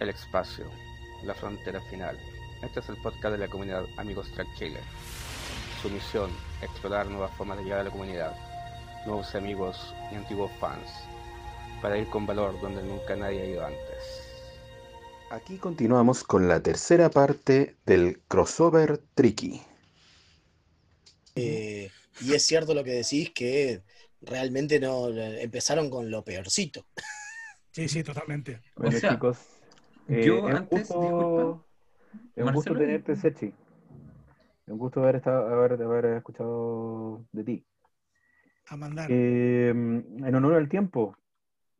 El espacio, la frontera final. Este es el podcast de la comunidad Amigos Track Chile. Su misión, explorar nuevas formas de llegar a la comunidad, nuevos amigos y antiguos fans, para ir con valor donde nunca nadie ha ido antes. Aquí continuamos con la tercera parte del crossover tricky. Eh, y es cierto lo que decís que realmente no empezaron con lo peorcito. Sí, sí, totalmente. Bueno, O sea, chicos, eh, yo es un antes, gusto, disculpa, es un gusto tenerte, Sechi. Es un gusto haber, estado, haber, haber escuchado de ti. A mandar. Eh, en honor al tiempo,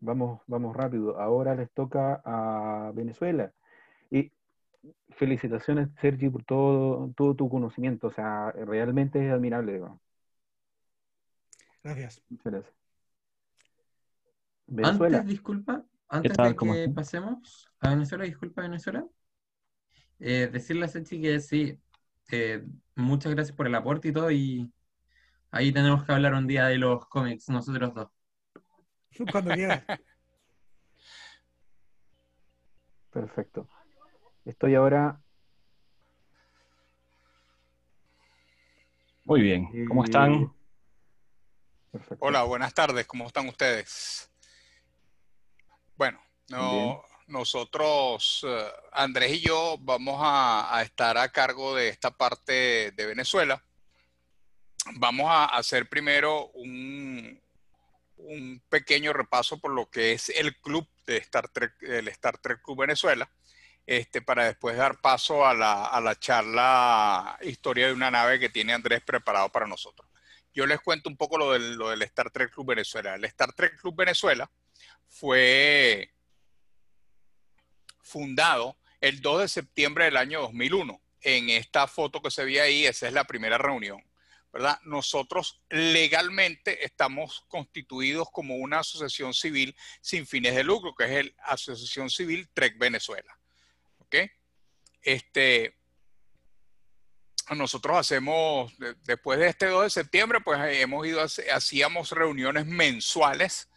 vamos, vamos rápido. Ahora les toca a Venezuela. Y felicitaciones, Sergi, por todo, todo tu conocimiento. O sea, realmente es admirable. digamos. Gracias. Muchas gracias. Venezuela. Antes, disculpa, antes tal? de ¿Cómo que pasemos a Venezuela, disculpa Venezuela, eh, decirle a Sechi que sí, eh, muchas gracias por el aporte y todo, y ahí tenemos que hablar un día de los cómics, nosotros dos. Cuando quieras. Perfecto. Estoy ahora. Muy bien, ¿cómo eh, están? Perfecto. Hola, buenas tardes, ¿cómo están ustedes? Bueno, no, nosotros, eh, Andrés y yo, vamos a, a estar a cargo de esta parte de Venezuela. Vamos a hacer primero un, un pequeño repaso por lo que es el club de Star Trek, el Star Trek Club Venezuela, este, para después dar paso a la, a la charla Historia de una nave que tiene Andrés preparado para nosotros yo les cuento un poco lo del, lo del Star Trek Club Venezuela. El Star Trek Club Venezuela fue fundado el 2 de septiembre del año 2001. En esta foto que se ve ahí, esa es la primera reunión. ¿verdad? Nosotros legalmente estamos constituidos como una asociación civil sin fines de lucro, que es el Asociación Civil Trek Venezuela. Este, nosotros hacemos, de- después de este 2 de septiembre, pues hemos ido, hacíamos reuniones mensuales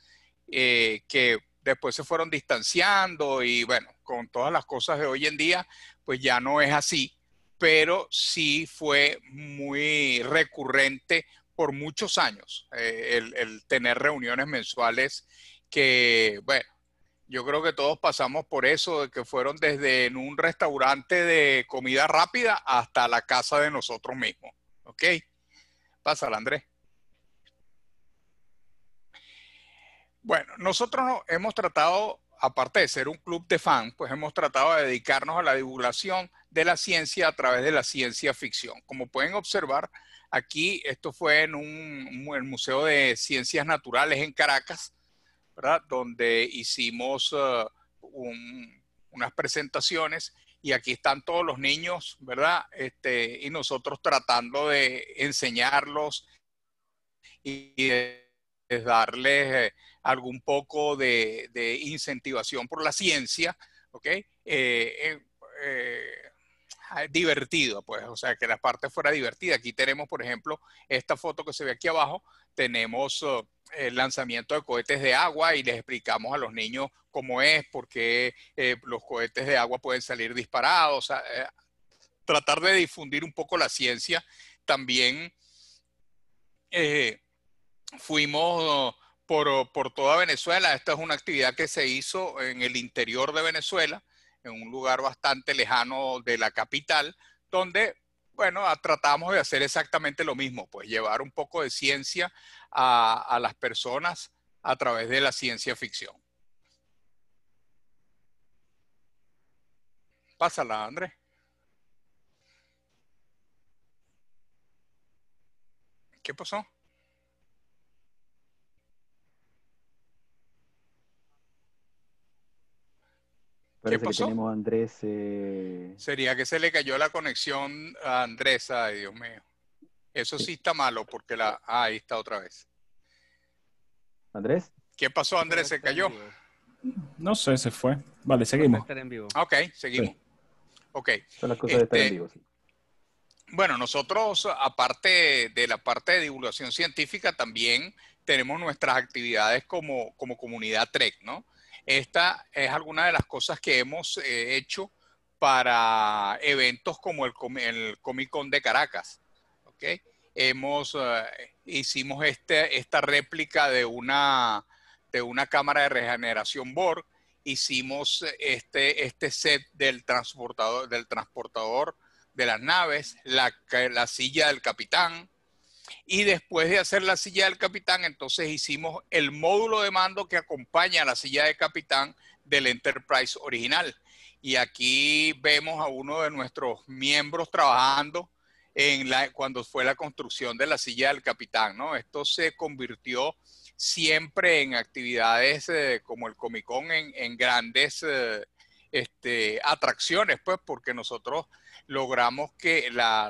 eh, que después se fueron distanciando y bueno, con todas las cosas de hoy en día, pues ya no es así, pero sí fue muy recurrente por muchos años eh, el, tener reuniones mensuales que, bueno, yo creo que todos pasamos por eso, de que fueron desde en un restaurante de comida rápida hasta la casa de nosotros mismos. ¿Ok? Pásala, Andrés. Bueno, nosotros no- hemos tratado, aparte de ser un club de fan, pues hemos tratado de dedicarnos a la divulgación de la ciencia a través de la ciencia ficción. Como pueden observar, aquí esto fue en un, el Museo de Ciencias Naturales en Caracas, ¿verdad? Donde hicimos eh, un- unas presentaciones y aquí están todos los niños, ¿verdad? Este, y nosotros tratando de enseñarlos y de darles eh, algún poco de, incentivación por la ciencia, ¿ok? Eh, eh, eh, divertido, pues, o sea, que la parte fuera divertida. Aquí tenemos, por ejemplo, esta foto que se ve aquí abajo, tenemos uh, el lanzamiento de cohetes de agua y les explicamos a los niños cómo es, por qué los cohetes de agua pueden salir disparados, o sea, tratar de difundir un poco la ciencia. También fuimos uh, por, por toda Venezuela. Esta es una actividad que se hizo en el interior de Venezuela, en un lugar bastante lejano de la capital, donde, bueno, a- tratamos de hacer exactamente lo mismo, pues llevar un poco de ciencia a, a las personas a través de la ciencia ficción. Pásala, Andrés. ¿Qué pasó? Parece que pasó? tenemos a Andrés. eh, Sería que se le cayó la conexión a Andrés, ay Dios mío. Eso sí está malo porque la... ah, ahí está otra vez. ¿Andrés? ¿Qué pasó, Andrés? ¿Se cayó? No sé, se fue. Vale, seguimos. Estar en vivo. Ok, seguimos. Ok. Son las cosas de estar en Este, vivo. sí. Bueno, nosotros, aparte de la parte de divulgación científica, también tenemos nuestras actividades como, como comunidad TREC, ¿no? Esta es alguna de las cosas que hemos eh, hecho para eventos como el, el Comic Con de Caracas. ¿ok? Hemos, eh, hicimos este, esta réplica de una, de una cámara de regeneración Borg. Hicimos este, este set del transportador, del transportador de las naves, la, la silla del capitán. Y después de hacer la silla del capitán, entonces hicimos el módulo de mando que acompaña a la silla de capitán del Enterprise original. Y aquí vemos a uno de nuestros miembros trabajando en cuando fue la construcción de la silla del capitán, ¿no? Esto se convirtió siempre en actividades eh, como el Comic Con en, en grandes eh, este, atracciones, pues, porque nosotros logramos que la,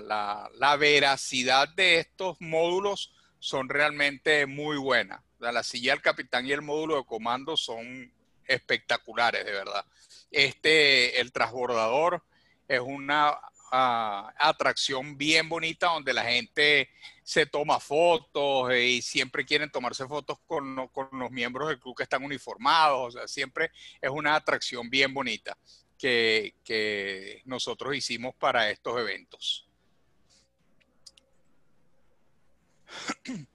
la, veracidad de estos módulos son realmente muy buenas. La silla del capitán y el módulo de comando son espectaculares, de verdad. Este, el transbordador, es una ah, atracción bien bonita donde la gente se toma fotos eh, y siempre quieren tomarse fotos con, con los miembros del club que están uniformados. O sea, siempre es una atracción bien bonita que, nosotros hicimos para estos eventos.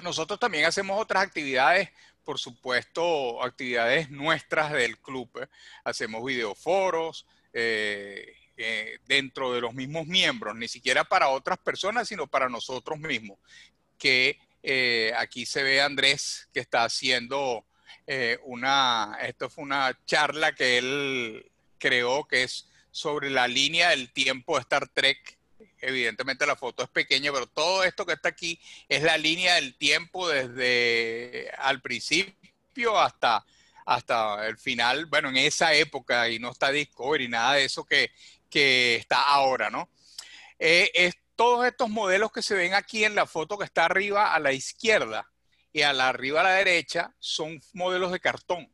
Nosotros también hacemos otras actividades, por supuesto, actividades nuestras del club. ¿eh? Hacemos videoforos eh, eh, dentro de los mismos miembros, ni siquiera para otras personas, sino para nosotros mismos. Que aquí se ve a Andrés que está haciendo una, esto fue una charla que él creó que es sobre la línea del tiempo de Star Trek. Evidentemente la foto es pequeña, pero todo esto que está aquí es la línea del tiempo desde al principio hasta, hasta el final, bueno, en esa época, y no está Discovery, nada de eso que, que está ahora, ¿no? Eh, es todos estos modelos que se ven aquí en la foto que está arriba a la izquierda y a la arriba a la derecha son modelos de cartón.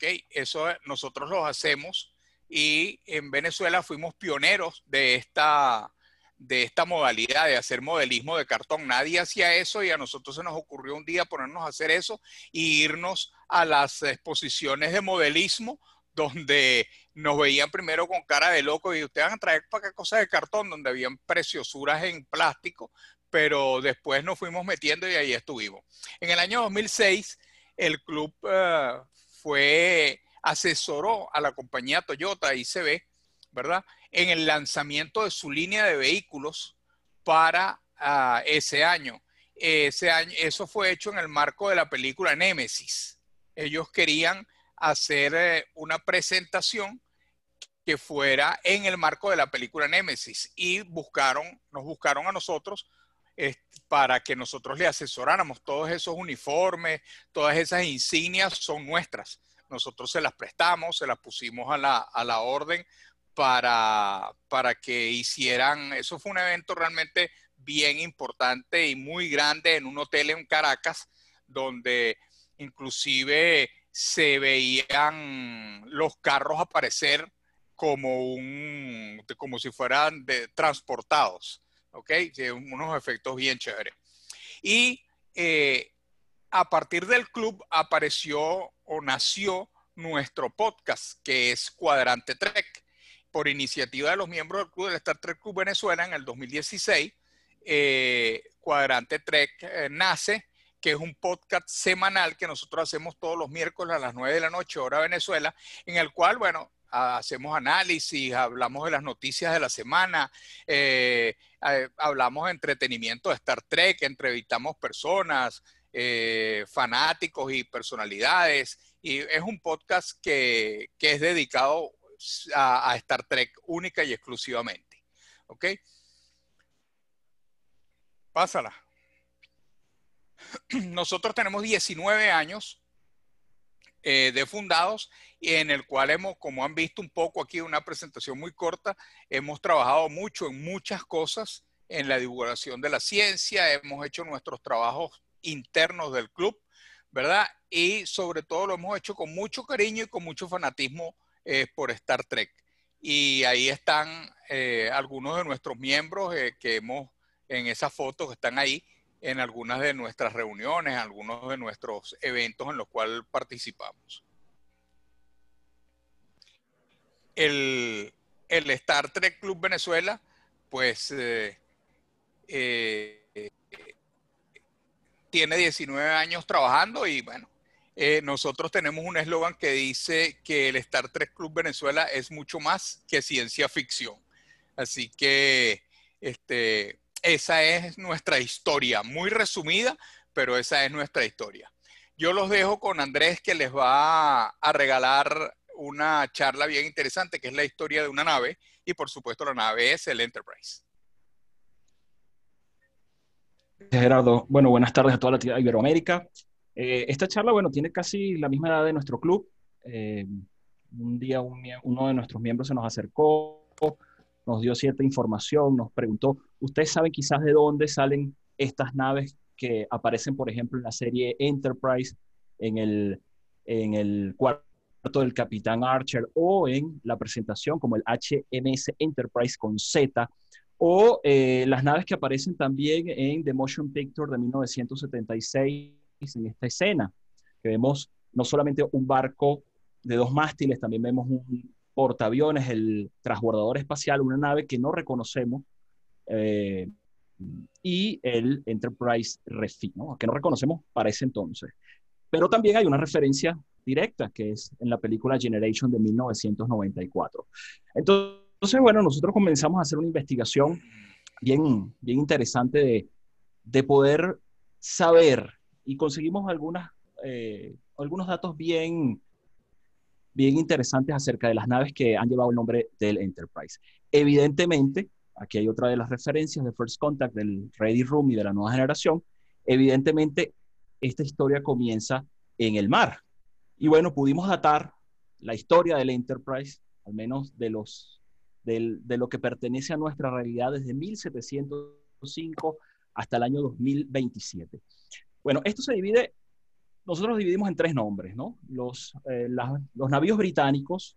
¿Ok? Eso nosotros los hacemos y en Venezuela fuimos pioneros de esta, de esta modalidad de hacer modelismo de cartón. Nadie hacía eso y a nosotros se nos ocurrió un día ponernos a hacer eso y irnos a las exposiciones de modelismo donde nos veían primero con cara de loco y ustedes van a traer para qué cosas de cartón, donde habían preciosuras en plástico, pero después nos fuimos metiendo y ahí estuvimos. En el año 2006, el club uh, fue, asesoró a la compañía Toyota ICB, ¿verdad? En el lanzamiento de su línea de vehículos para uh, ese año. Ese año. Eso fue hecho en el marco de la película Némesis. Ellos querían hacer eh, una presentación que fuera en el marco de la película Némesis y buscaron, nos buscaron a nosotros para que nosotros le asesoráramos. Todos esos uniformes, todas esas insignias son nuestras. Nosotros se las prestamos, se las pusimos a la, a la orden para, para que hicieran, eso fue un evento realmente bien importante y muy grande en un hotel en Caracas, donde inclusive se veían los carros aparecer como un como si fueran transportados, ¿ok? Unos efectos bien chéveres. Y eh, a partir del club apareció o nació nuestro podcast, que es Cuadrante Trek, por iniciativa de los miembros del club del Star Trek Club Venezuela en el 2016. Eh, Cuadrante Trek eh, nace que es un podcast semanal que nosotros hacemos todos los miércoles a las 9 de la noche, hora Venezuela, en el cual, bueno, hacemos análisis, hablamos de las noticias de la semana, eh, eh, hablamos de entretenimiento de Star Trek, entrevistamos personas, eh, fanáticos y personalidades, y es un podcast que, que es dedicado a, a, Star Trek única y exclusivamente. ¿Ok? Pásala. Nosotros tenemos 19 años eh, de fundados en el cual hemos, como han visto un poco aquí, una presentación muy corta, hemos trabajado mucho en muchas cosas, en la divulgación de la ciencia, hemos hecho nuestros trabajos internos del club, ¿verdad? Y sobre todo lo hemos hecho con mucho cariño y con mucho fanatismo eh, por Star Trek. Y ahí están eh, algunos de nuestros miembros eh, que hemos, en esas fotos que están ahí, en algunas de nuestras reuniones, algunos de nuestros eventos en los cuales participamos. El, el Star Trek Club Venezuela, pues eh, eh, tiene 19 años trabajando y bueno, eh, nosotros tenemos un eslogan que dice que el Star Trek Club Venezuela es mucho más que ciencia ficción. Así que este, esa es nuestra historia, muy resumida, pero esa es nuestra historia. Yo los dejo con Andrés que les va a regalar una charla bien interesante que es la historia de una nave y por supuesto la nave es el Enterprise. Gerardo. Bueno, buenas tardes a toda la Iberoamérica. Eh, esta charla, bueno, tiene casi la misma edad de nuestro club. Eh, un día uno de nuestros miembros se nos acercó, nos dio cierta información, nos preguntó, ¿ustedes saben quizás de dónde salen estas naves que aparecen, por ejemplo, en la serie Enterprise, en el, en el cuarto del Capitán Archer o en la presentación como el HMS Enterprise con Z? o eh, las naves que aparecen también en The Motion Picture de 1976 en esta escena, que vemos no solamente un barco de dos mástiles, también vemos un portaaviones, el transbordador espacial, una nave que no reconocemos, eh, y el Enterprise Refino, que no reconocemos para ese entonces. Pero también hay una referencia directa, que es en la película Generation de 1994. Entonces, bueno, nosotros comenzamos a hacer una investigación bien, bien interesante de, poder saber y conseguimos algunas, eh, algunos datos bien, bien interesantes acerca de las naves que han llevado el nombre del Enterprise. Evidentemente, aquí hay otra de las referencias de First Contact, del Ready Room y de la nueva generación. Evidentemente, esta historia comienza en el mar. Y bueno, pudimos datar la historia del Enterprise, al menos de los de lo que pertenece a nuestra realidad desde 1705 hasta el año 2027. Bueno, esto se divide, nosotros dividimos en tres nombres, ¿no? Los, eh, los navíos británicos,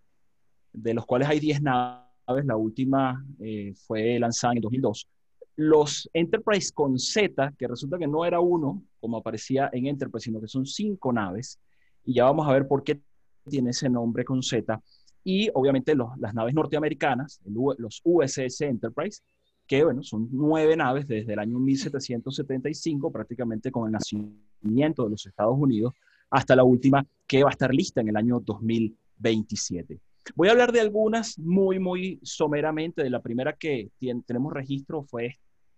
de los cuales hay 10 naves, la última eh, fue lanzada en 2002. Los Enterprise con Z, que resulta que no era uno, como aparecía en Enterprise, sino que son cinco naves, y ya vamos a ver por qué tiene ese nombre con Z y obviamente las naves norteamericanas, los USS Enterprise, que bueno, son nueve naves desde el año 1775, prácticamente con el nacimiento de los Estados Unidos, hasta la última que va a estar lista en el año 2027. Voy a hablar de algunas muy, muy someramente. De la primera que tenemos registro fue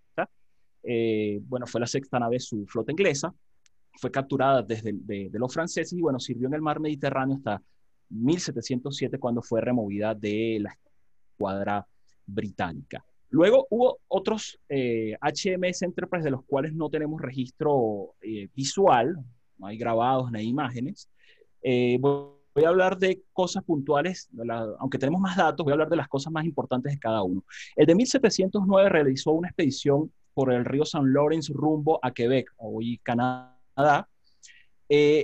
esta. Eh, bueno, fue la sexta nave su flota inglesa. Fue capturada desde de, de los franceses y bueno, sirvió en el mar Mediterráneo hasta 1707 cuando fue removida de la escuadra británica. Luego hubo otros HMS eh, Enterprise de los cuales no tenemos registro eh, visual, no hay grabados ni imágenes. Eh, a hablar de cosas puntuales, aunque tenemos más datos, voy a hablar de las cosas más importantes de cada uno. El de 1709 realizó una expedición por el río San Lawrence rumbo a Quebec, hoy Canadá.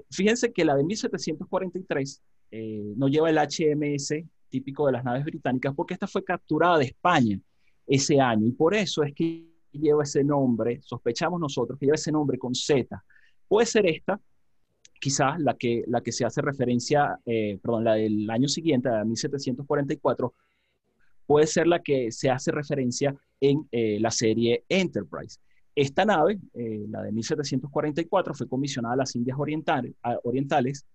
fíjense que la de 1743 eh, no lleva el HMS típico de las naves británicas porque esta fue capturada de España ese año y por eso es que lleva ese nombre, sospechamos nosotros que lleva ese nombre con Z. Puede ser esta, quizás la que, la que se hace referencia, eh, perdón, la del año siguiente, la de 1744, puede ser la que se hace referencia en eh, la serie Enterprise. Esta nave, la de 1744, fue comisionada a las Indias Orientales,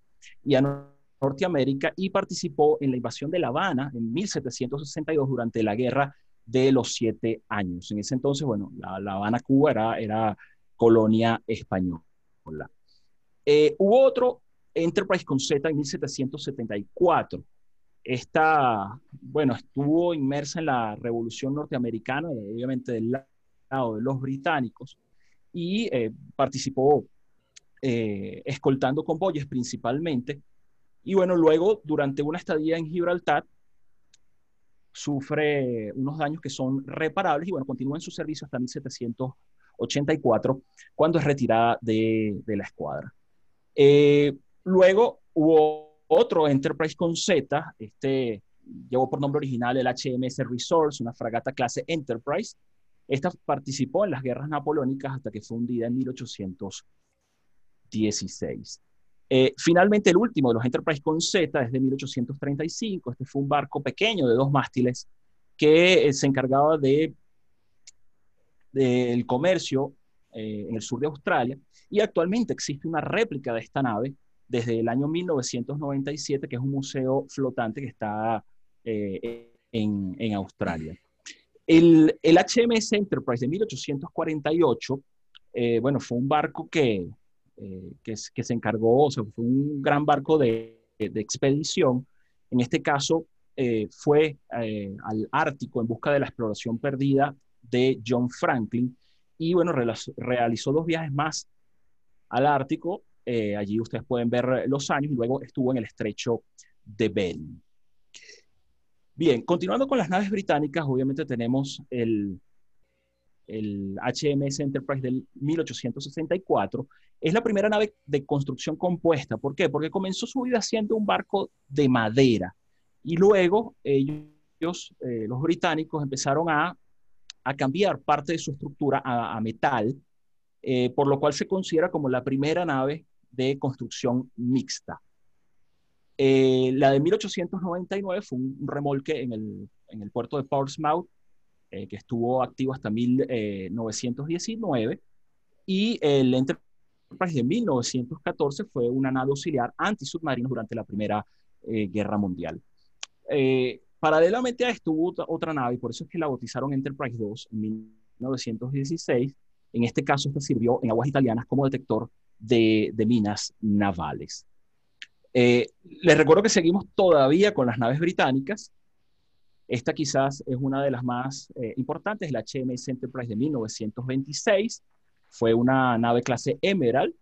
y a Norteamérica y participó en la invasión de La Habana en 1762 durante la Guerra de los Siete Años. En ese entonces, bueno, La, Habana, Cuba era colonia española. Eh, hubo otro Enterprise con Z en 1774. Esta, bueno, estuvo inmersa en la Revolución Norteamericana, obviamente del lado de los británicos, y eh, participó eh, escoltando convoyes principalmente y bueno, luego, durante una estadía en Gibraltar, sufre unos daños que son reparables y bueno, continúa en su servicio hasta 1784, cuando es retirada de, la escuadra. Eh, luego hubo otro Enterprise con Z, este llevó por nombre original el HMS Resource, una fragata clase Enterprise, Esta participó en las guerras napoleónicas hasta que fue hundida en 1816. Eh, finalmente, el último de los Enterprise con Z es de 1835. Este fue un barco pequeño de dos mástiles que eh, se encargaba de del comercio eh, en el sur de Australia y actualmente existe una réplica de esta nave desde el año 1997, que es un museo flotante que está en, en, Australia. El, el, HMS Enterprise de 1848, bueno, fue un barco que eh, que, que, se encargó, o sea, fue un gran barco de, de expedición. En este caso, eh, fue eh, al Ártico en busca de la exploración perdida de John Franklin y bueno, realizó dos viajes más al Ártico. allí ustedes pueden ver los años y luego estuvo en el estrecho de Bering. Bien, continuando con las naves británicas, obviamente tenemos el, el HMS Enterprise del 1864, es la primera nave de construcción compuesta. ¿Por qué? Porque comenzó su vida siendo un barco de madera y luego ellos, eh, los británicos, empezaron a, cambiar parte de su estructura a, metal, eh, por lo cual se considera como la primera nave de construcción mixta. Eh, la de 1899 fue un remolque en el, puerto de Portsmouth eh, que estuvo activo hasta 1919, eh, y el Enterprise de 1914 fue una nave auxiliar antisubmarina durante la Primera Guerra Mundial. Paralelamente a esto hubo otra, nave, y por eso es que la bautizaron Enterprise 2 en 1916. En este caso, esta sirvió en aguas italianas como detector de, minas navales. les recuerdo que seguimos todavía con las naves británicas. Esta quizás es una de las más eh, importantes, la HMS Enterprise de 1926. Fue una nave clase Emerald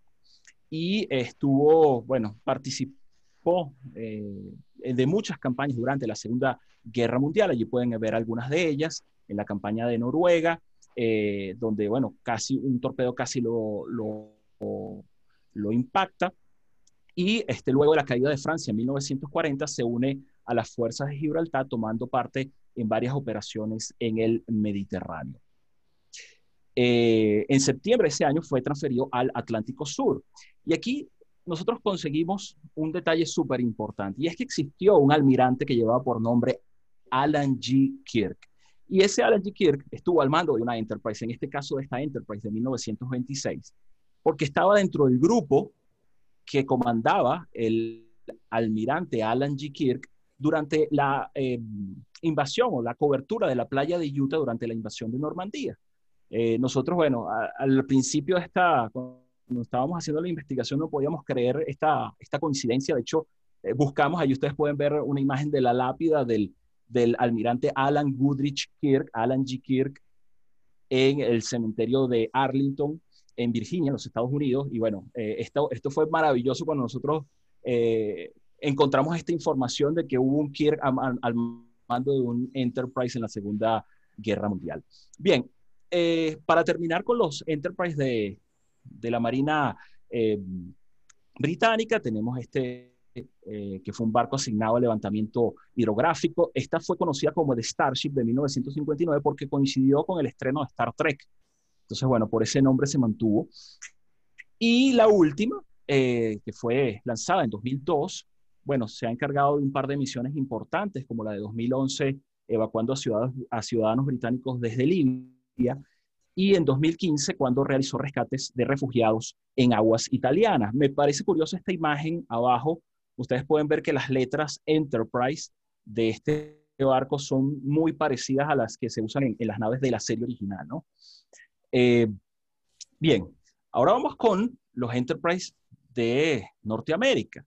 y estuvo, bueno, participó eh, de muchas campañas durante la Segunda Guerra Mundial. Allí pueden ver algunas de ellas en la campaña de Noruega, eh, donde, bueno, casi un torpedo casi lo, lo, lo impacta. Y este, luego de la caída de Francia en 1940 se une a las fuerzas de Gibraltar, tomando parte en varias operaciones en el Mediterráneo. Eh, en septiembre de ese año fue transferido al Atlántico Sur. Y aquí nosotros conseguimos un detalle súper importante, y es que existió un almirante que llevaba por nombre Alan G. Kirk. Y ese Alan G. Kirk estuvo al mando de una Enterprise, en este caso de esta Enterprise de 1926, porque estaba dentro del grupo que comandaba el almirante Alan G. Kirk durante la eh, invasión o la cobertura de la playa de Utah durante la invasión de Normandía. Eh, nosotros, bueno, al principio de esta, cuando estábamos haciendo la investigación, no podíamos creer esta, esta coincidencia. De hecho, eh, buscamos, ahí ustedes pueden ver una imagen de la lápida del, del almirante Alan Goodrich Kirk, Alan G. Kirk, en el cementerio de Arlington, en Virginia, en los Estados Unidos. Y bueno, esto, esto fue maravilloso cuando nosotros encontramos esta información de que hubo un Kirk al, mando de un Enterprise en la Segunda Guerra Mundial. Bien, eh, para terminar con los Enterprise de, de la Marina eh, Británica, tenemos este eh, que fue un barco asignado al levantamiento hidrográfico. Esta fue conocida como The Starship de 1959 porque coincidió con el estreno de Star Trek. Entonces, bueno, por ese nombre se mantuvo. Y la última, que fue lanzada en 2002, bueno, se ha encargado de un par de misiones importantes, como la de 2011, evacuando a ciudadanos, a ciudadanos británicos desde Libia, y en 2015, cuando realizó rescates de refugiados en aguas italianas. Me parece curiosa esta imagen abajo. Ustedes pueden ver que las letras Enterprise de este barco son muy parecidas a las que se usan en, las naves de la serie original, ¿no? Eh, bien, ahora vamos con los Enterprise de Norteamérica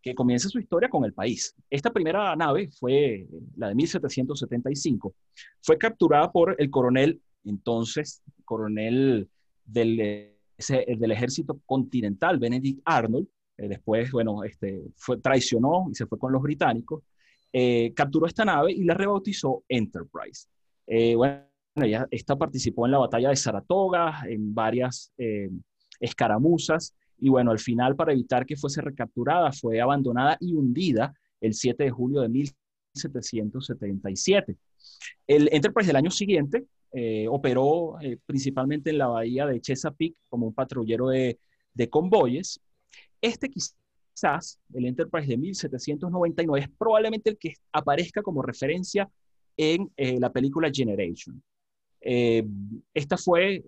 que comienza su historia con el país. Esta primera nave fue la de 1775. Fue capturada por el coronel, entonces, coronel del, del ejército continental, Benedict Arnold. Eh, después, bueno, este, fue, traicionó y se fue con los británicos. Eh, capturó esta nave y la rebautizó Enterprise. Eh, bueno, esta participó en la batalla de Saratoga, en varias escaramuzas y bueno, al final, para evitar que fuese recapturada, fue abandonada y hundida el 7 de julio de 1777. El Enterprise del año siguiente eh, operó eh, principalmente en la bahía de Chesapeake como un patrullero de, de convoyes. Este quizás, el Enterprise de 1799, es probablemente el que aparezca como referencia en eh, la película Generation. Esta fue,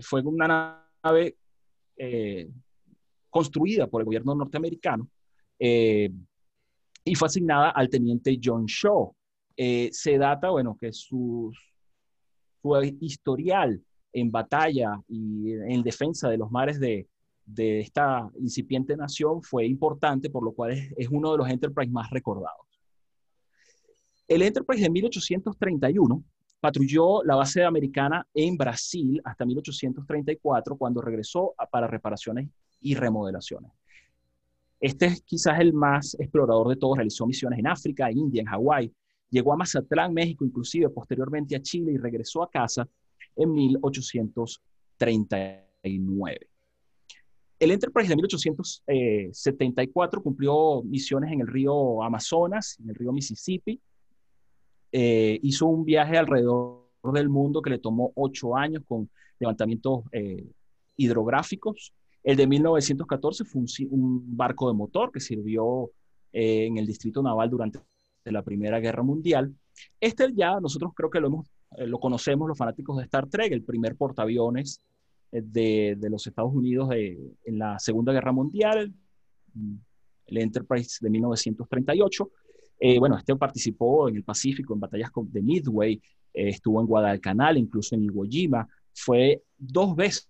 fue una nave construida por el gobierno norteamericano y fue asignada al teniente John Shaw. Se data, bueno, que su, su historial en batalla y en defensa de los mares de, esta incipiente nación fue importante, por lo cual es, uno de los Enterprise más recordados. El Enterprise de 1831 patrulló la base americana en Brasil hasta 1834, cuando regresó para reparaciones y remodelaciones. Este es quizás el más explorador de todos, realizó misiones en África, India, en Hawái, llegó a Mazatlán, México, inclusive posteriormente a Chile y regresó a casa en 1839. El Enterprise de 1874 cumplió misiones en el río Amazonas, en el río Mississippi. Eh, hizo un viaje alrededor del mundo que le tomó ocho años con levantamientos eh, hidrográficos. El de 1914 fue un, un barco de motor que sirvió eh, en el Distrito Naval durante la Primera Guerra Mundial. Este ya nosotros creo que lo, hemos, lo conocemos los fanáticos de Star Trek, el primer portaaviones de, de, los Estados Unidos de, en la Segunda Guerra Mundial, el Enterprise de 1938. Eh, bueno, este participó en el Pacífico en batallas de Midway, eh, estuvo en Guadalcanal, incluso en Iwo Jima, fue dos veces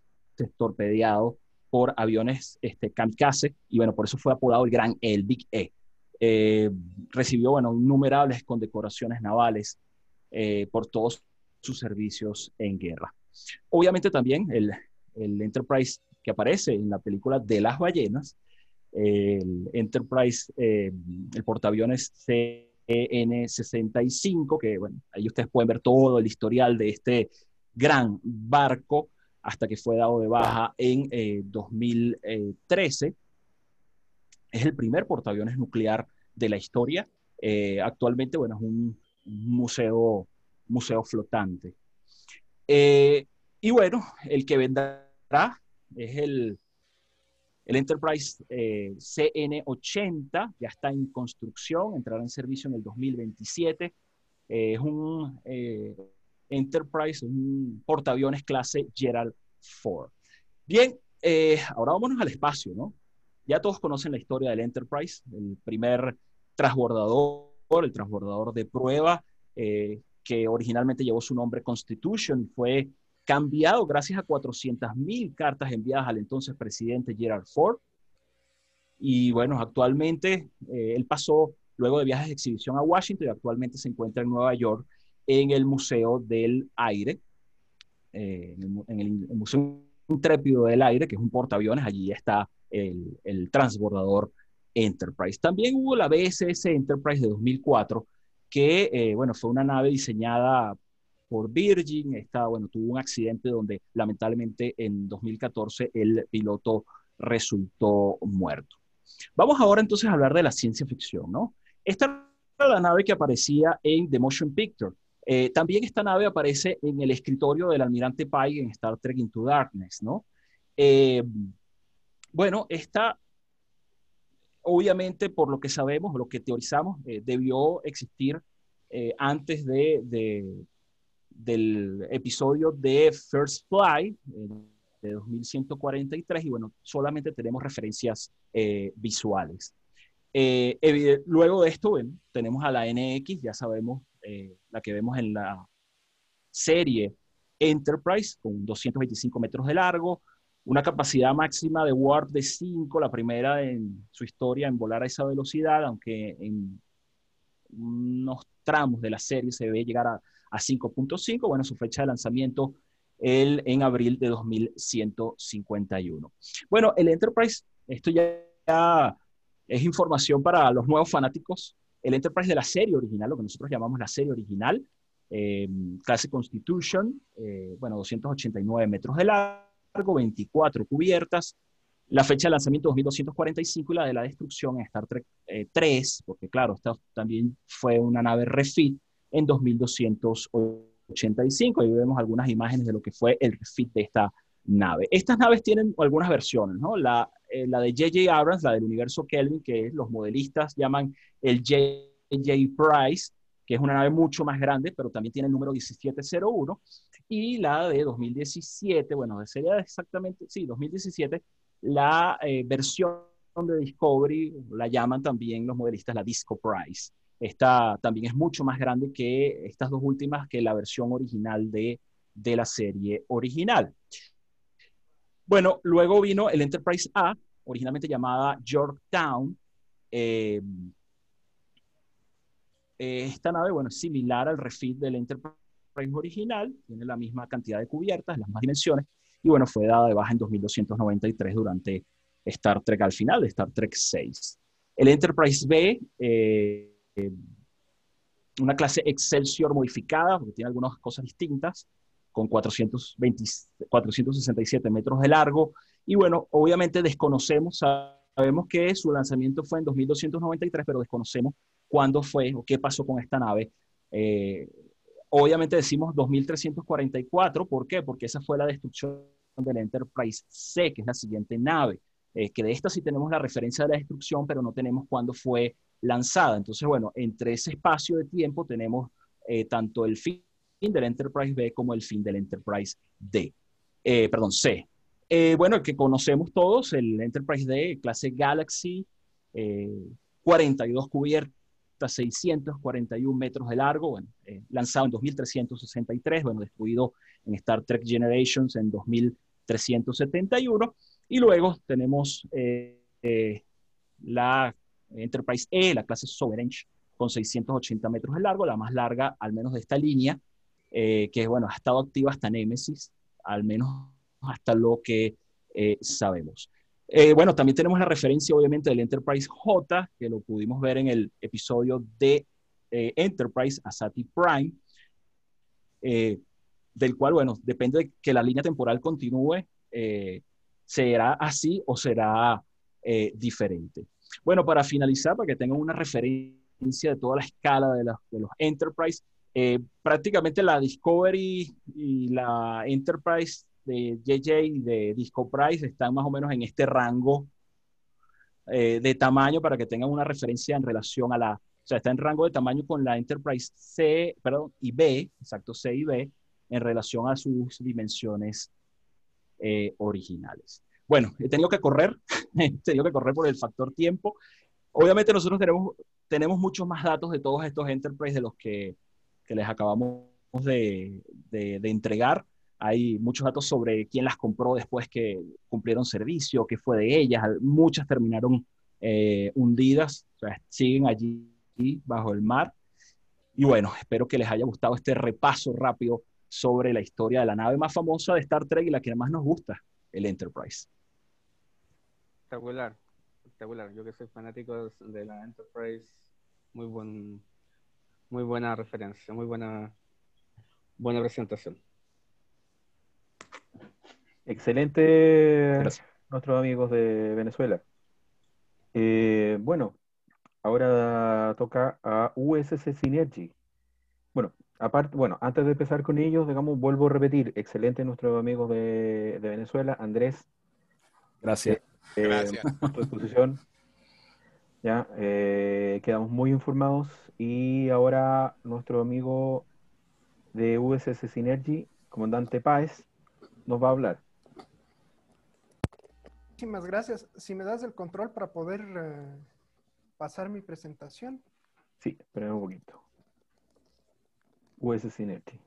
torpedeado por aviones este, kamikaze y bueno, por eso fue apodado el Gran el Big E. Eh, recibió bueno, innumerables condecoraciones navales eh, por todos sus servicios en guerra. Obviamente también el, el Enterprise que aparece en la película de las ballenas, el Enterprise, eh, el portaaviones CN-65, que bueno, ahí ustedes pueden ver todo el historial de este gran barco hasta que fue dado de baja en eh, 2013. Es el primer portaaviones nuclear de la historia. Eh, actualmente, bueno, es un museo, museo flotante. Eh, y bueno, el que vendrá es el, Enterprise eh, CN80, ya está en construcción, entrará en servicio en el 2027. Eh, es un Enterprise, un portaaviones clase Gerald Ford. Bien, ahora vámonos al espacio, ¿no? Ya todos conocen la historia del Enterprise, el primer transbordador, el transbordador de prueba, eh, que originalmente llevó su nombre Constitution, fue cambiado gracias a 400.000 cartas enviadas al entonces presidente Gerald Ford. Y bueno, actualmente eh, él pasó luego de viajes de exhibición a Washington y actualmente se encuentra en Nueva York en el Museo del Aire, eh, en, el, Museo Intrépido del Aire, que es un portaaviones, allí está el, transbordador Enterprise. También hubo la BSS Enterprise de 2004, que, eh, bueno, fue una nave diseñada por Virgin, esta, bueno, tuvo un accidente donde lamentablemente en 2014 el piloto resultó muerto. Vamos ahora entonces a hablar de la ciencia ficción, ¿no? Esta era la nave que aparecía en The Motion Picture. Eh, también esta nave aparece en el escritorio del almirante Pike en Star Trek Into Darkness, ¿no? Eh, bueno, esta, obviamente, por lo que sabemos, lo que teorizamos, eh, debió existir eh, antes de, de, del episodio de First Fly, eh, de 2143, y bueno, solamente tenemos referencias visuales. luego de esto, bueno, tenemos a la NX, ya sabemos, la que vemos en la serie Enterprise, con 225 metros de largo, una capacidad máxima de warp de 5, la primera en su historia en volar a esa velocidad, aunque en unos tramos de la serie se debe llegar a, a 5.5. Bueno, su fecha de lanzamiento el, en abril de 2151. Bueno, el Enterprise, esto ya, ya es información para los nuevos fanáticos. El Enterprise de la serie original, lo que nosotros llamamos la serie original, eh, clase Constitution, eh, bueno, 289 metros de largo 24 cubiertas. La fecha de lanzamiento 2245 y la de la destrucción en Star Trek eh, 3, porque claro, esta también fue una nave refit en 2285. 85. Ahí vemos algunas imágenes de lo que fue el refit de esta nave. Estas naves tienen algunas versiones, ¿no? La, eh, la de J.J. Abrams, la del universo Kelvin, que los modelistas llaman el J.J. Price, que es una nave mucho más grande, pero también tiene el número 1701, y la de 2017, bueno, sería exactamente, sí, 2017, la eh, versión de Discovery, la llaman también los modelistas la Disco Price. Esta también es mucho más grande que estas dos últimas, que la versión original de, de la serie original. Bueno, luego vino el Enterprise A, originalmente llamada Yorktown. Eh, esta nave, bueno, es similar al refit del Enterprise original, tiene la misma cantidad de cubiertas, las mismas dimensiones, y bueno, fue dada de baja en 2293 durante Star Trek al final de Star Trek 6. El Enterprise B, eh, una clase Excelsior modificada, porque tiene algunas cosas distintas, con 420, 467 metros de largo, y bueno, obviamente desconocemos, sabemos que su lanzamiento fue en 2293, pero desconocemos cuándo fue o qué pasó con esta nave. Eh, obviamente decimos 2344, ¿por qué? Porque esa fue la destrucción del Enterprise C, que es la siguiente nave. Eh, que de esta sí tenemos la referencia de la destrucción, pero no tenemos cuándo fue lanzada. Entonces, bueno, entre ese espacio de tiempo tenemos eh, tanto el fin del Enterprise B como el fin del Enterprise D. perdón, C. bueno, el que conocemos todos, el Enterprise D, clase Galaxy, 42 cubiertas 641 metros de largo, eh, lanzado en 2363, bueno, destruido en Star Trek Generations en 2371. Y luego tenemos eh, eh, la Enterprise E, la clase Sovereign, con 680 metros de largo, la más larga, al menos de esta línea, que bueno, ha estado activa hasta Nemesis, al menos hasta lo que sabemos. Eh, bueno, también tenemos la referencia, obviamente, del Enterprise J, que lo pudimos ver en el episodio de eh, Enterprise Asati Prime, eh, del cual, bueno, depende de que la línea temporal continúe, será así o será diferente. Bueno, para finalizar, para que tengan una referencia de toda la escala de, de los Enterprise, prácticamente la Discovery y la Enterprise de JJ y de Disco Price están más o menos en este rango eh, de tamaño para que tengan una referencia en relación a la, o sea, está en rango de tamaño con la Enterprise C, perdón, y B, exacto, C y B, en relación a sus dimensiones eh, originales. Bueno, he tenido que correr, he tenido que correr por el factor tiempo. Obviamente nosotros tenemos, tenemos muchos más datos de todos estos Enterprise de los que, que les acabamos de, de, de entregar. Hay muchos datos sobre quién las compró después que cumplieron servicio, qué fue de ellas. Muchas terminaron eh, hundidas, o sea, siguen allí bajo el mar. Y bueno, espero que les haya gustado este repaso rápido sobre la historia de la nave más famosa de Star Trek y la que más nos gusta, el Enterprise. Espectacular, espectacular. Yo que soy fanático de la Enterprise, muy buen, muy buena referencia, muy buena, buena presentación. Excelente, nuestros amigos de Venezuela. Eh, bueno, ahora toca a USS Synergy. Bueno, aparte, bueno, antes de empezar con ellos, digamos, vuelvo a repetir, excelente nuestros amigos de, Venezuela, Andrés. Gracias. Eh, Gracias. A tu disposición. Ya, eh, quedamos muy informados y ahora nuestro amigo de USS Synergy, comandante Páez, nos va a hablar. Muchísimas gracias. Si me das el control para poder eh, pasar mi presentación. Sí, espera un poquito. USS Synergy.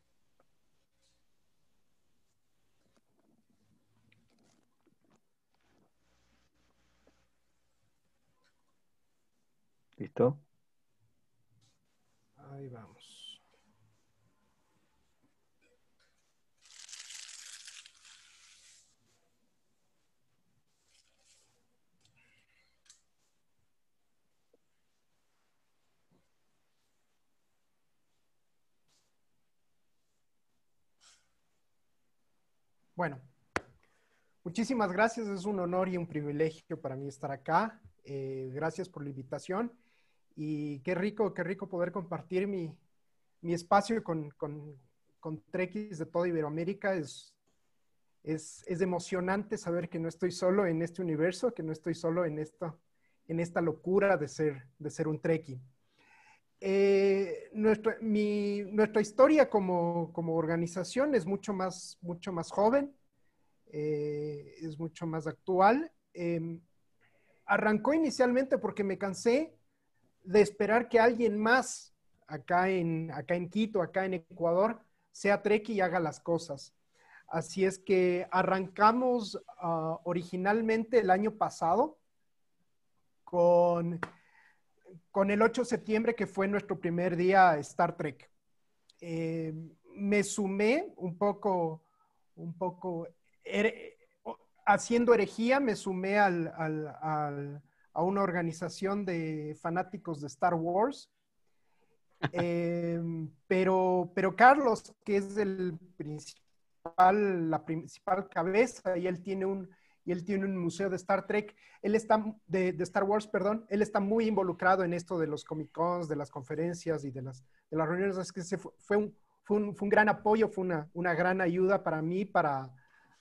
¿Listo? Ahí vamos. Bueno, muchísimas gracias. Es un honor y un privilegio para mí estar acá. Eh, gracias por la invitación. Y qué rico, qué rico poder compartir mi, espacio con, con Trekkies de toda Iberoamérica. Es, es, es, emocionante saber que no estoy solo en este universo, que no estoy solo en esta, en esta locura de ser, de ser un Trekkie. Eh, nuestra, mi, nuestra, historia como, como, organización es mucho más, mucho más joven, eh, es mucho más actual. Eh, arrancó inicialmente porque me cansé de esperar que alguien más acá en, acá en Quito, acá en Ecuador, sea Treki y haga las cosas. Así es que arrancamos uh, originalmente el año pasado con con el 8 de septiembre, que fue nuestro primer día Star Trek. Eh, me sumé un poco, un poco, haciendo herejía, me sumé al, al, al, a una organización de fanáticos de Star Wars. Eh, pero, pero Carlos, que es el principal, la principal cabeza, y él tiene un, y él tiene un museo de Star Trek, él está, de, Star Wars, perdón, él está muy involucrado en esto de los Comic Cons, de las conferencias y de las, de las reuniones, es que fue, fue, un, fue, un, gran apoyo, fue una, una gran ayuda para mí para,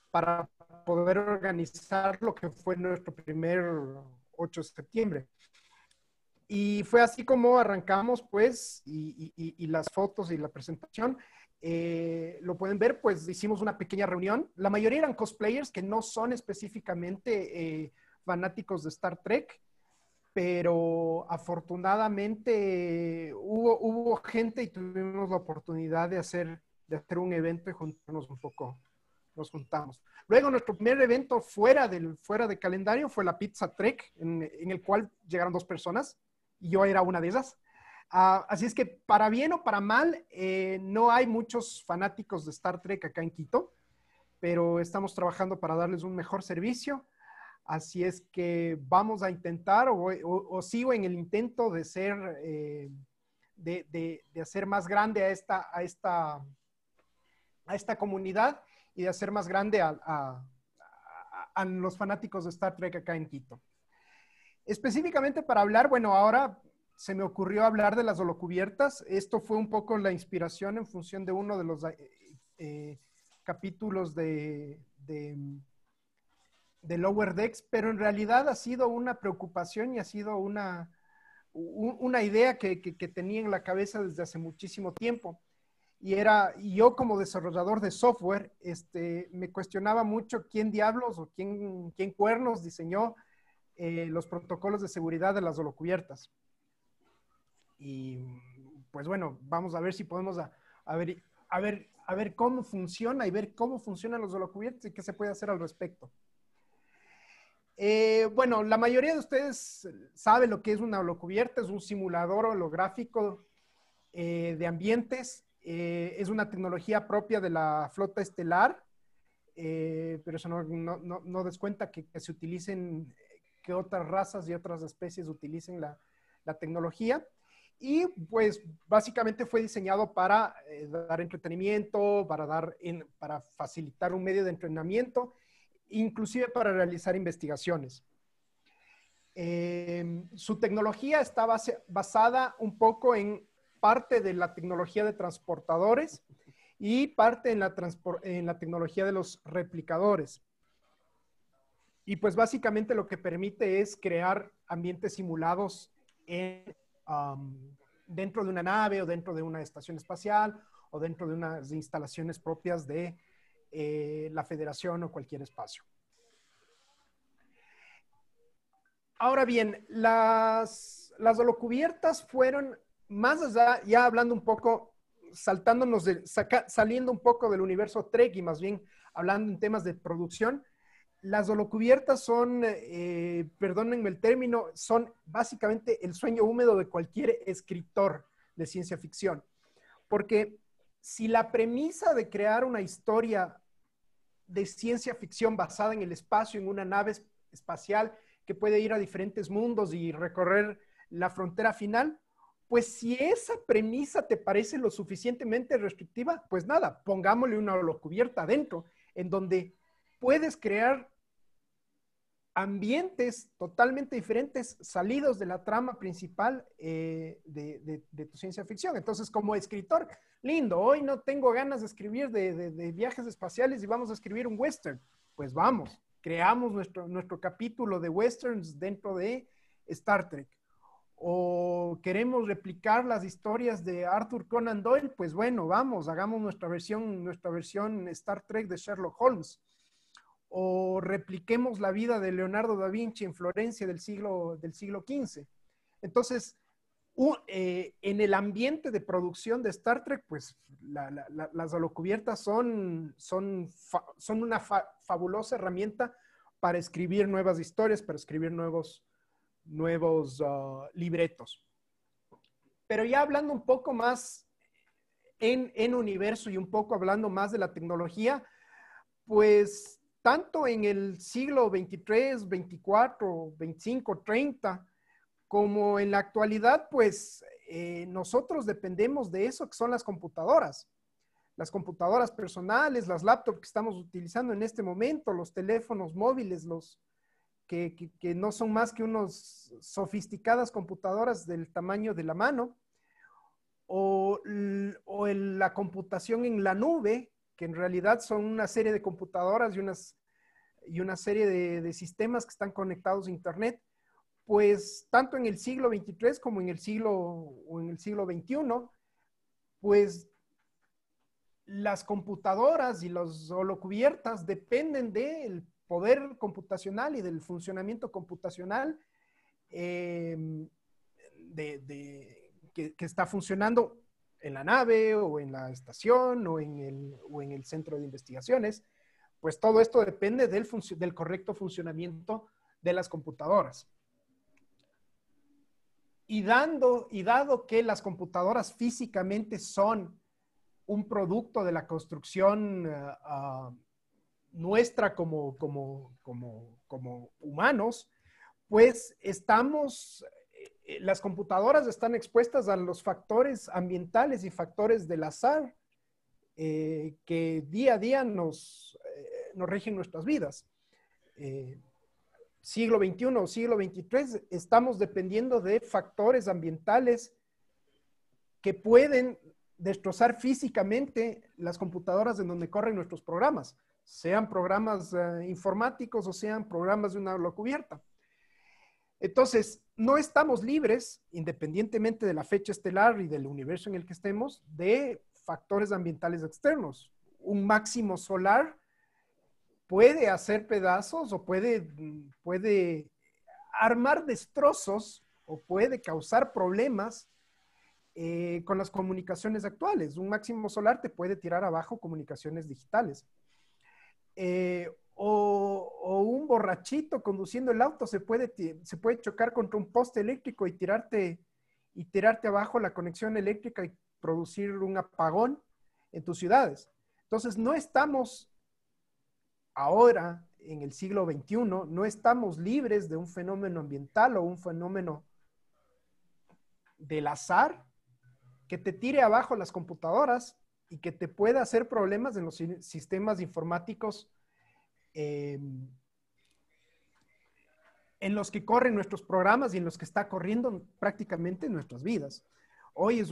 para poder organizar lo que fue nuestro primer 8 de septiembre. Y fue así como arrancamos, pues, y, y las fotos y la presentación. Eh, lo pueden ver, pues hicimos una pequeña reunión. La mayoría eran cosplayers que no son específicamente eh, fanáticos de Star Trek, pero afortunadamente hubo, hubo gente y tuvimos la oportunidad de hacer, de hacer un evento y juntarnos un poco, nos juntamos. Luego nuestro primer evento fuera del fuera de calendario fue la Pizza Trek, en, en el cual llegaron dos personas y yo era una de esas. Uh, así es que para bien o para mal, eh, no hay muchos fanáticos de Star Trek acá en Quito, pero estamos trabajando para darles un mejor servicio. Así es que vamos a intentar o sigo en el intento de ser, eh, de, de, de, hacer más grande a esta, a, esta, a esta comunidad y de hacer más grande a, a, a los fanáticos de Star Trek acá en Quito. Específicamente para hablar, bueno, ahora se me ocurrió hablar de las holocubiertas. Esto fue un poco la inspiración en función de uno de los eh, eh, capítulos de, de, de, Lower Decks, pero en realidad ha sido una preocupación y ha sido una, una idea que, que, tenía en la cabeza desde hace muchísimo tiempo. Y era, yo como desarrollador de software, este, me cuestionaba mucho quién diablos o quién, quién cuernos diseñó eh, los protocolos de seguridad de las holocubiertas. Y pues bueno, vamos a ver si podemos a, a, ver, a, ver, a ver cómo funciona y ver cómo funcionan los holocubiertos y qué se puede hacer al respecto. Eh, bueno, la mayoría de ustedes sabe lo que es una holocubierta, es un simulador holográfico eh, de ambientes, eh, es una tecnología propia de la flota estelar, eh, pero eso no, no, no, no descuenta que, que, se utilicen, que otras razas y otras especies utilicen la, la tecnología y pues básicamente fue diseñado para eh, dar entretenimiento, para, dar para facilitar un medio de entrenamiento, inclusive para realizar investigaciones. Eh, su tecnología está base, basada un poco en parte de la tecnología de transportadores y parte en la, en la tecnología de los replicadores. Y pues básicamente lo que permite es crear ambientes simulados en dentro de una nave o dentro de una estación espacial o dentro de unas instalaciones propias de eh, la federación o cualquier espacio. Ahora bien, las, las holocubiertas fueron más allá, ya hablando un poco, saltándonos de, saliendo un poco del universo Trek y más bien hablando en temas de producción, las holocubiertas son, eh, perdónenme el término, son básicamente el sueño húmedo de cualquier escritor de ciencia ficción. Porque si la premisa de crear una historia de ciencia ficción basada en el espacio, en una nave espacial que puede ir a diferentes mundos y recorrer la frontera final, pues si esa premisa te parece lo suficientemente restrictiva, pues nada, pongámosle una holocubierta adentro, en donde puedes crear ambientes totalmente diferentes, salidos de la trama principal eh, de, tu ciencia ficción. Entonces, como escritor, lindo, hoy no tengo ganas de escribir de, de- de viajes espaciales y vamos a escribir un western. Pues vamos, creamos nuestro, nuestro capítulo de westerns dentro de Star Trek. O queremos replicar las historias de Arthur Conan Doyle, pues bueno, vamos, hagamos nuestra versión, nuestra versión Star Trek de Sherlock Holmes o repliquemos la vida de Leonardo da Vinci en Florencia del siglo, del siglo XV. Entonces, eh, en el ambiente de producción de Star Trek, pues la- la- la- las holocubiertas son, son, son una fa- fabulosa herramienta para escribir nuevas historias, para escribir nuevos, nuevos ah, libretos. Pero ya hablando un poco más en, en universo y un poco hablando más de la tecnología, pues tanto en el siglo 23, 24, 25, 30, como en la actualidad, pues eh, nosotros dependemos de eso que son las computadoras. Las computadoras personales, las laptops que estamos utilizando en este momento, los teléfonos móviles, los que, no son más que unos sofisticadas computadoras del tamaño de la mano, o, la computación en la nube, que en realidad son una serie de computadoras y, unas, y una serie de, sistemas que están conectados a Internet, pues tanto en el siglo XXIII como en el siglo, o en el siglo XXI, pues las computadoras y las holocubiertas dependen del poder computacional y del funcionamiento computacional eh, de, que está funcionando en la nave o en la estación o en el, o en el centro de investigaciones, pues todo esto depende del, del correcto funcionamiento de las computadoras. Y, dando, y dado que las computadoras físicamente son un producto de la construcción ah, ah, nuestra como, como, como, como humanos, pues estamos, eh, las computadoras están expuestas a los factores ambientales y factores del azar eh, que día a día nos, eh, nos rigen nuestras vidas. Eh, siglo XXI o siglo XXIII estamos dependiendo de factores ambientales que pueden destrozar físicamente las computadoras en donde corren nuestros programas, sean programas eh, informáticos o sean programas de una aula cubierta. Entonces, no estamos libres, independientemente de la fecha estelar y del universo en el que estemos, de factores ambientales externos. Un máximo solar puede hacer pedazos o puede, puede armar destrozos o puede causar problemas eh, con las comunicaciones actuales. Un máximo solar te puede tirar abajo comunicaciones digitales. Eh, o, un borrachito conduciendo el auto se puede, se puede chocar contra un poste eléctrico y tirarte, y tirarte abajo la conexión eléctrica y producir un apagón en tus ciudades. Entonces, no estamos ahora, en el siglo XXI, no estamos libres de un fenómeno ambiental o un fenómeno del azar que te tire abajo las computadoras y que te pueda hacer problemas en los si- sistemas informáticos eh, en los que corren nuestros programas y en los que está corriendo prácticamente nuestras vidas. Hoy es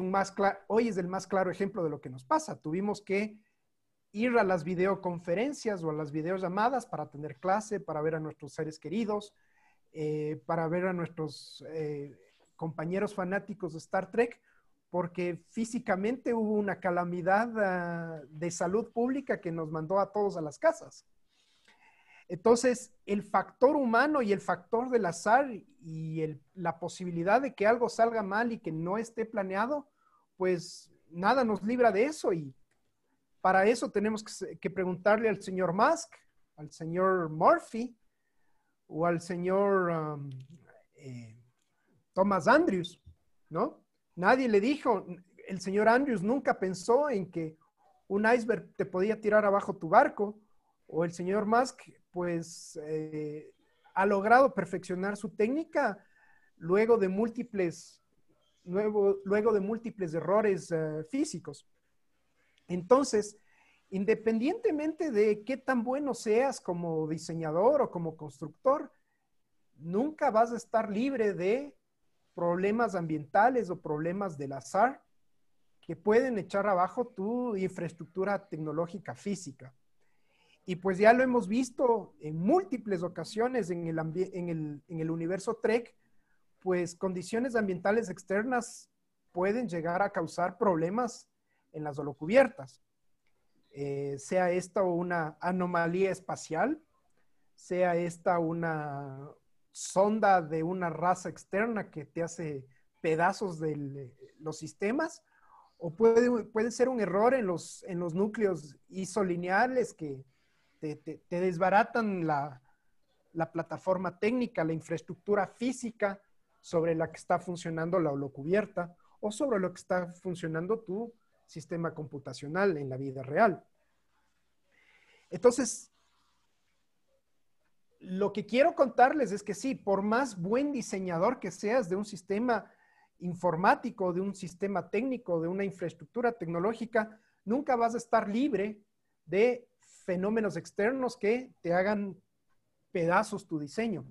el más claro ejemplo de lo que nos pasa. Tuvimos que ir a las videoconferencias o a las videollamadas para tener clase, para ver a nuestros seres queridos, eh, para ver a nuestros eh, compañeros fanáticos de Star Trek, porque físicamente hubo una calamidad ah, de salud pública que nos mandó a todos a las casas. Entonces, el factor humano y el factor del azar y la posibilidad de que algo salga mal y que no esté planeado, pues nada nos libra de eso y para eso tenemos que preguntarle al señor Musk, al señor Murphy o al señor um, eh, Thomas Andrews, ¿no? Nadie le dijo, el señor Andrews nunca pensó en que un iceberg te podía tirar abajo tu barco, o el señor Musk, pues, eh, ha logrado perfeccionar su técnica luego de múltiples, luego, de múltiples errores eh, físicos. Entonces, independientemente de qué tan bueno seas como diseñador o como constructor, nunca vas a estar libre de problemas ambientales o problemas del azar que pueden echar abajo tu infraestructura tecnológica física. Y pues ya lo hemos visto en múltiples ocasiones en el, en el, en el universo Trek, pues condiciones ambientales externas pueden llegar a causar problemas en las holocubiertas. Eh, sea esta una anomalía espacial, sea esta una sonda de una raza externa que te hace pedazos de los sistemas, o puede, puede ser un error en los, en los núcleos isolineales que te, desbaratan la, plataforma técnica, la infraestructura física sobre la que está funcionando la holocubierta o sobre lo que está funcionando tu sistema computacional en la vida real. Entonces, lo que quiero contarles es que sí, por más buen diseñador que seas de un sistema informático, de un sistema técnico, de una infraestructura tecnológica, nunca vas a estar libre de fenómenos externos que te hagan pedazos tu diseño.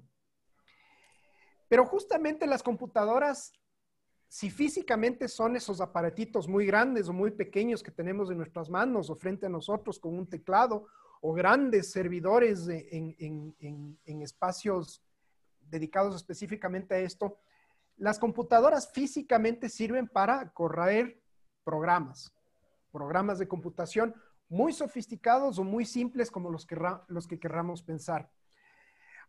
Pero justamente las computadoras, si físicamente son esos aparatitos muy grandes o muy pequeños que tenemos en nuestras manos o frente a nosotros con un teclado, o grandes servidores en, en espacios dedicados específicamente a esto, las computadoras físicamente sirven para correr programas, programas de computación muy sofisticados o muy simples como los que, los que querramos pensar.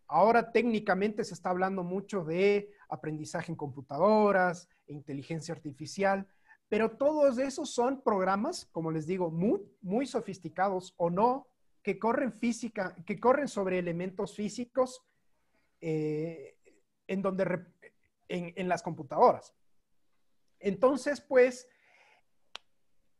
Ahora técnicamente se está hablando mucho de aprendizaje en computadoras, e inteligencia artificial, pero todos esos son programas, como les digo, muy, muy sofisticados o no, que corren física, que corren sobre elementos físicos eh, en donde en, las computadoras. Entonces, pues,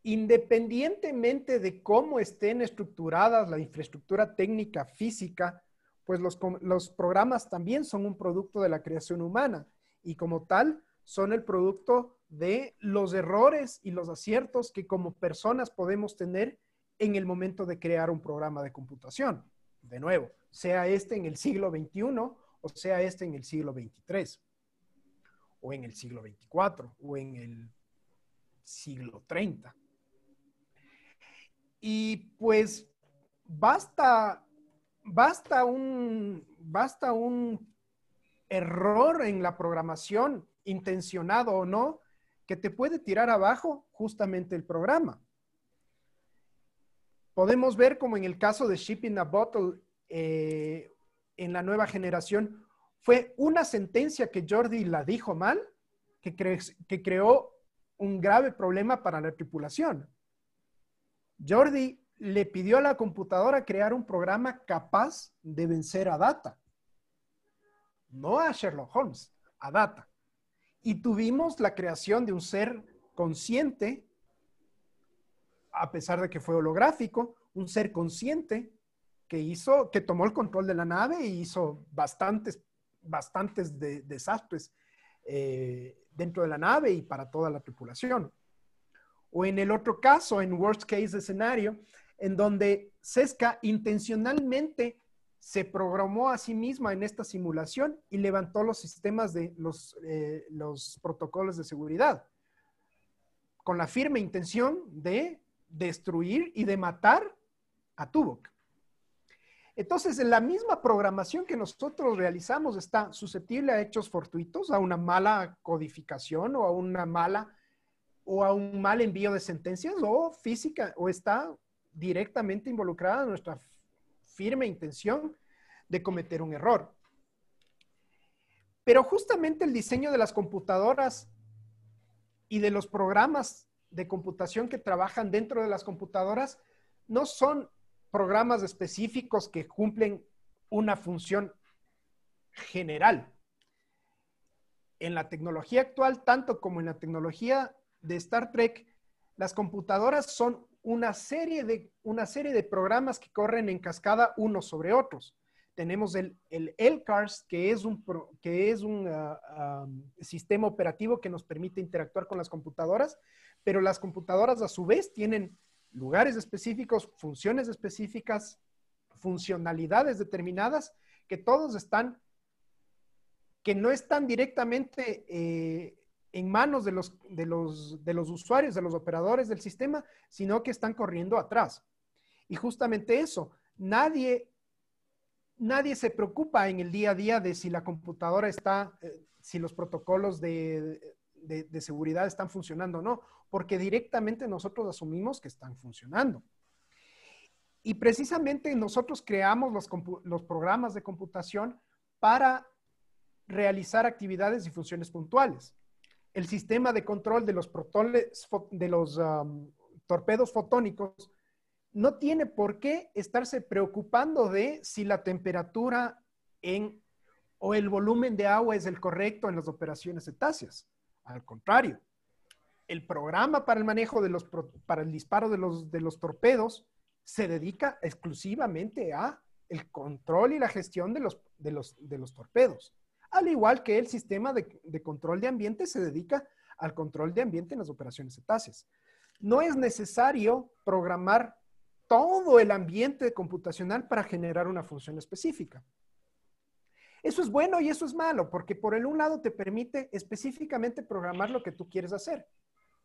independientemente de cómo estén estructuradas la infraestructura técnica física, pues los, programas también son un producto de la creación humana y como tal son el producto de los errores y los aciertos que como personas podemos tener en el momento de crear un programa de computación. De nuevo, sea este en el siglo XXI o sea este en el siglo XXIII o en el siglo 24 o en el siglo 30. Y pues basta, basta, un, basta un error en la programación, intencionado o no, que te puede tirar abajo justamente el programa. Podemos ver como en el caso de Shipping a Bottle eh, en la nueva generación, fue una sentencia que Jordi la dijo mal, que, que creó un grave problema para la tripulación. Jordi le pidió a la computadora crear un programa capaz de vencer a Data. No a Sherlock Holmes, a Data. Y tuvimos la creación de un ser consciente, a pesar de que fue holográfico, un ser consciente que hizo, que tomó el control de la nave e hizo bastantes bastantes desastres eh, dentro de la nave y para toda la tripulación. O en el otro caso, en worst case escenario, en donde Cesca intencionalmente se programó a sí misma en esta simulación y levantó los sistemas de los, eh, los protocolos de seguridad, con la firme intención de destruir y de matar a Tuvok. Entonces, en la misma programación que nosotros realizamos está susceptible a hechos fortuitos, a una mala codificación o a una mala o a un mal envío de sentencias o física o está directamente involucrada nuestra firme intención de cometer un error. Pero justamente el diseño de las computadoras y de los programas de computación que trabajan dentro de las computadoras no son programas específicos que cumplen una función general. En la tecnología actual, tanto como en la tecnología de Star Trek, las computadoras son una serie de, una serie de programas que corren en cascada unos sobre otros. Tenemos el, el LCARS, que es un, que es un ah, sistema operativo que nos permite interactuar con las computadoras, pero las computadoras a su vez tienen lugares específicos, funciones específicas, funcionalidades determinadas, que todos están que no están directamente eh, en manos de los, de, los, de los usuarios, de los operadores del sistema, sino que están corriendo atrás. Y justamente eso, nadie, se preocupa en el día a día de si la computadora está, eh, si los protocolos de, seguridad están funcionando o no, porque directamente nosotros asumimos que están funcionando. Y precisamente nosotros creamos los programas de computación para realizar actividades y funciones puntuales. El sistema de control de los torpedos fotónicos no tiene por qué estarse preocupando de si la temperatura en, o el volumen de agua es el correcto en las operaciones cetáceas. Al contrario, el programa para el manejo de los, para el disparo de los, de los torpedos se dedica exclusivamente a el control y la gestión de los, de los, de los torpedos. Al igual que el sistema de, control de ambiente se dedica al control de ambiente en las operaciones cetáceas. No es necesario programar todo el ambiente computacional para generar una función específica. Eso es bueno y eso es malo, porque por el un lado te permite específicamente programar lo que tú quieres hacer.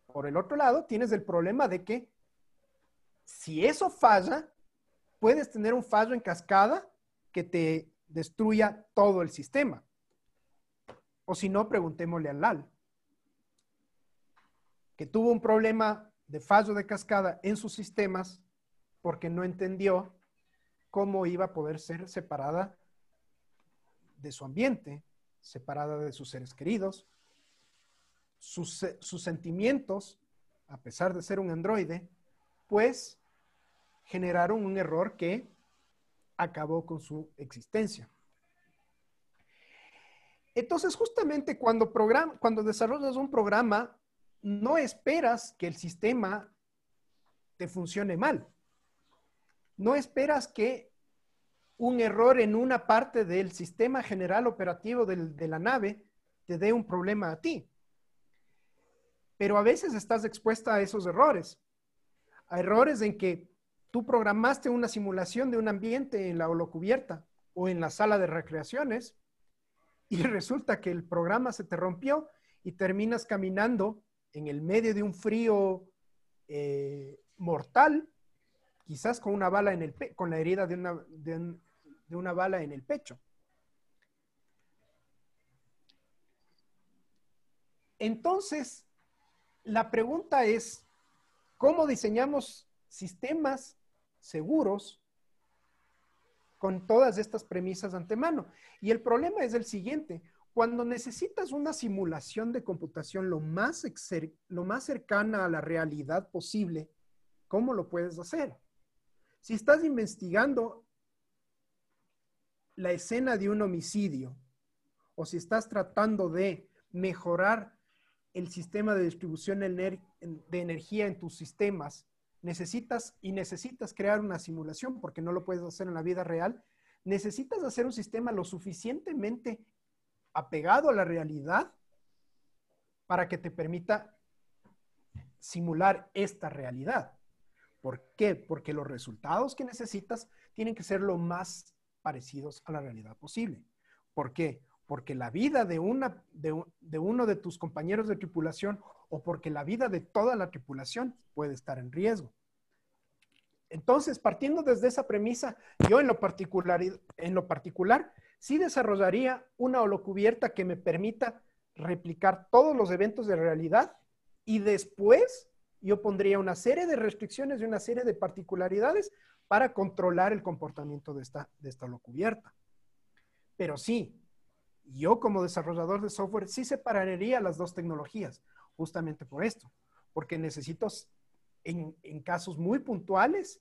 Por el otro lado, tienes el problema de que si eso falla, puedes tener un fallo en cascada que te destruya todo el sistema. O si no, preguntémosle al LAL, que tuvo un problema de fallo de cascada en sus sistemas porque no entendió cómo iba a poder ser separada de su ambiente, separada de sus seres queridos, sus, sus sentimientos, a pesar de ser un androide, pues generaron un error que acabó con su existencia. Entonces, justamente cuando, cuando desarrollas un programa, no esperas que el sistema te funcione mal. No esperas que un error en una parte del sistema general operativo de la nave te dé un problema a ti. Pero a veces estás expuesta a esos errores. A errores en que tú programaste una simulación de un ambiente en la holocubierta o en la sala de recreaciones y resulta que el programa se te rompió y terminas caminando en el medio de un frío eh, mortal, quizás con una bala en el con la herida de una, de, un, de una bala en el pecho. Entonces, la pregunta es, ¿cómo diseñamos sistemas seguros con todas estas premisas antemano? Y el problema es el siguiente. Cuando necesitas una simulación de computación lo más, lo más cercana a la realidad posible, ¿cómo lo puedes hacer? Si estás investigando la escena de un homicidio o si estás tratando de mejorar el sistema de distribución de energía en tus sistemas, necesitas y necesitas crear una simulación porque no lo puedes hacer en la vida real, necesitas hacer un sistema lo suficientemente apegado a la realidad para que te permita simular esta realidad. ¿Por qué? Porque los resultados que necesitas tienen que ser lo más parecidos a la realidad posible. ¿Por qué? Porque la vida de, una, de, de uno de tus compañeros de tripulación o porque la vida de toda la tripulación puede estar en riesgo. Entonces, partiendo desde esa premisa, yo en lo particular, en lo particular sí desarrollaría una holocubierta que me permita replicar todos los eventos de realidad y después yo pondría una serie de restricciones y una serie de particularidades para controlar el comportamiento de esta, de esta holocubierta. Pero sí, yo como desarrollador de software sí separaría las dos tecnologías, justamente por esto, porque necesito en, casos muy puntuales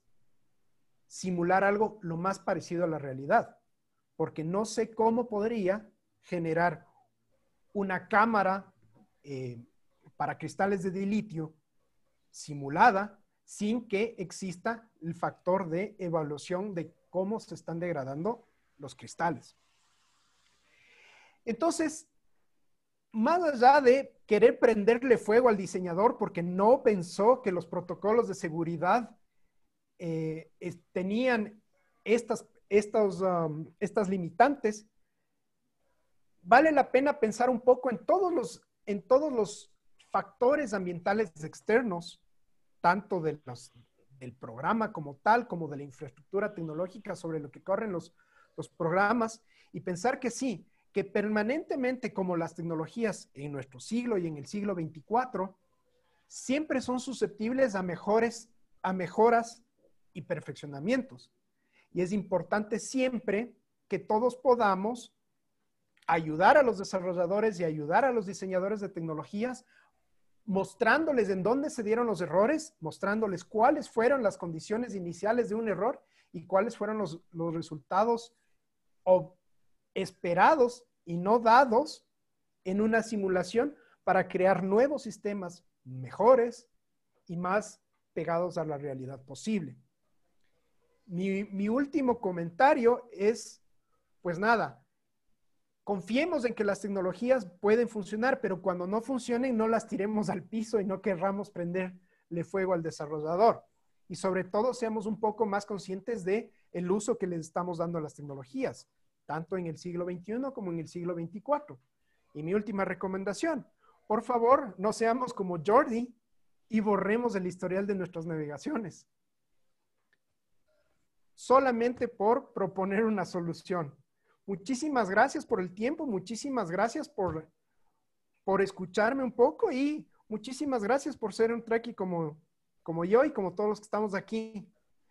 simular algo lo más parecido a la realidad, porque no sé cómo podría generar una cámara eh, para cristales de litio simulada sin que exista el factor de evaluación de cómo se están degradando los cristales. Entonces, más allá de querer prenderle fuego al diseñador porque no pensó que los protocolos de seguridad eh, tenían estas, estos, um, estas limitantes, vale la pena pensar un poco en todos los, en todos los factores ambientales externos, tanto del programa como tal, como de la infraestructura tecnológica sobre lo que corren los, los programas, y pensar que sí, que permanentemente como las tecnologías en nuestro siglo y en el siglo 24, siempre son susceptibles a mejores, a mejoras y perfeccionamientos. Y es importante siempre que todos podamos ayudar a los desarrolladores y ayudar a los diseñadores de tecnologías, mostrándoles en dónde se dieron los errores, mostrándoles cuáles fueron las condiciones iniciales de un error y cuáles fueron los, los resultados o esperados y no dados en una simulación para crear nuevos sistemas mejores y más pegados a la realidad posible. Mi, último comentario es, pues nada, confiemos en que las tecnologías pueden funcionar, pero cuando no funcionen, no las tiremos al piso y no querramos prenderle fuego al desarrollador. Y sobre todo, seamos un poco más conscientes de el uso que les estamos dando a las tecnologías, tanto en el siglo XXI como en el siglo XXIV. Y mi última recomendación, por favor, no seamos como Jordi y borremos el historial de nuestras navegaciones. Solamente por proponer una solución. Muchísimas gracias por el tiempo, muchísimas gracias por, por escucharme un poco y muchísimas gracias por ser un treki como, como yo y como todos los que estamos aquí.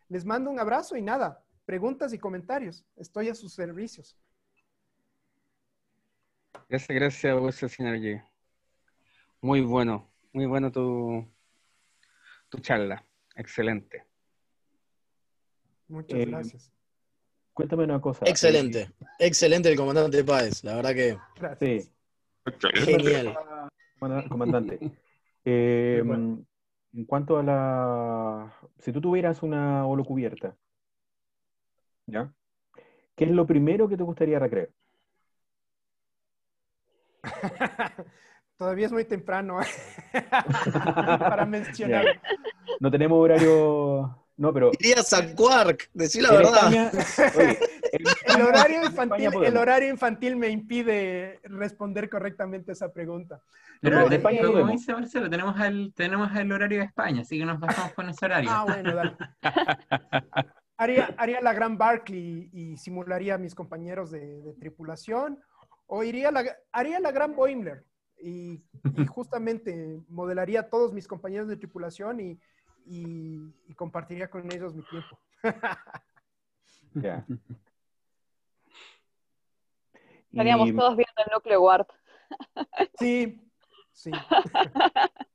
Les mando un abrazo y nada, preguntas y comentarios. Estoy a sus servicios. Gracias, gracias a vos, señor G. Muy bueno, muy bueno tu, tu charla. Excelente. Muchas Eh, gracias. Cuéntame una cosa. Excelente, excelente el comandante Páez, la verdad que Gracias. Sí. genial. Comanda- Comandante, eh, bueno. en cuanto a la... Si tú tuvieras una holocubierta, ¿ya? ¿Qué es lo primero que te gustaría recrear? Todavía es muy temprano para mencionar. No tenemos horario... No, pero... Irías a Quark, decí la verdad. España- oye, en El horario, infantil, el horario infantil me impide responder correctamente esa pregunta. Pero de- España como dice Marcelo, tenemos el, tenemos el horario de España, así que nos basamos con ese horario. Ah, bueno, dale. Haría, haría la gran Barclay y simularía a mis compañeros de, de tripulación, o iría la, haría la gran Boimler y, y justamente modelaría a todos mis compañeros de tripulación y, y- y compartiría con ellos mi tiempo. Estaríamos Y- todos viendo el núcleo Ward. Sí, sí.